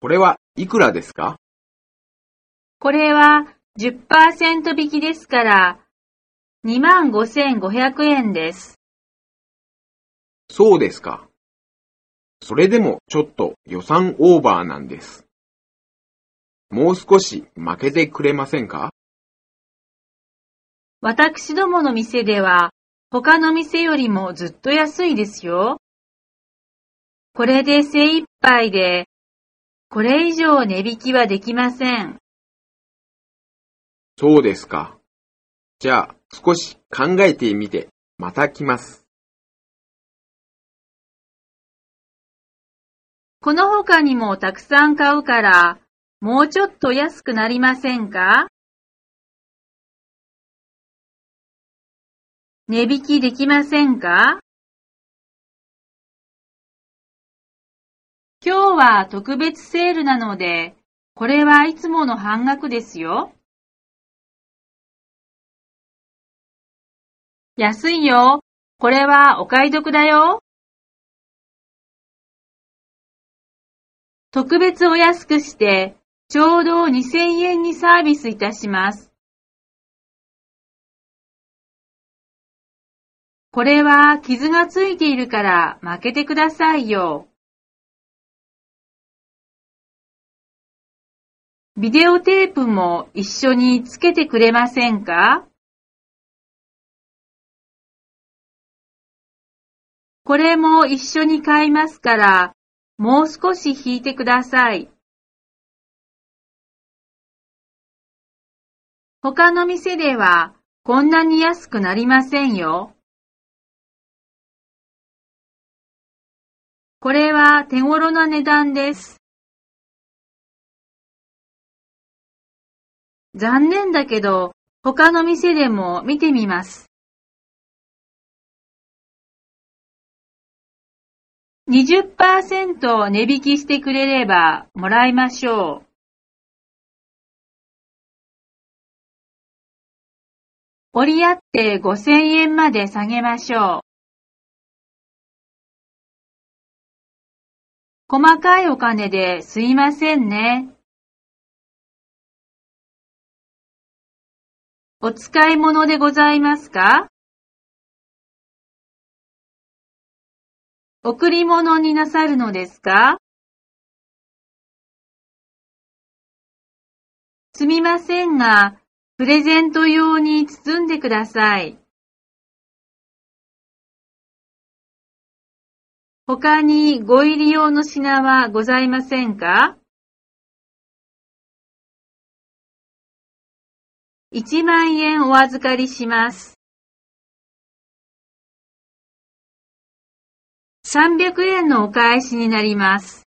これはいくらですか？これは10%引きですから、25,500円です。そうですか。それでもちょっと予算オーバーなんです。もう少し負けてくれませんか？私どもの店では、他の店よりもずっと安いですよ。これで精一杯で、これ以上値引きはできません。そうですか。じゃあ少し考えてみて、また来ます。この他にもたくさん買うから、もうちょっと安くなりませんか？値引きできませんか？は特別セールなので、これはいつもの半額ですよ。安いよ。これはお買い得だよ。特別お安くして、ちょうど2000円にサービスいたします。これは傷がついているから負けてくださいよ。ビデオテープも一緒につけてくれませんか？これも一緒に買いますから、もう少し引いてください。他の店ではこんなに安くなりませんよ。これは手頃な値段です。残念だけど、他の店でも見てみます。20%値引きしてくれればもらいましょう。折り合って5000円まで下げましょう。細かいお金ですいませんね。お使い物でございますか？贈り物になさるのですか？すみませんが、プレゼント用に包んでください。他にご入り用の品はございませんか？?1 万円お預かりします。300円のお返しになります。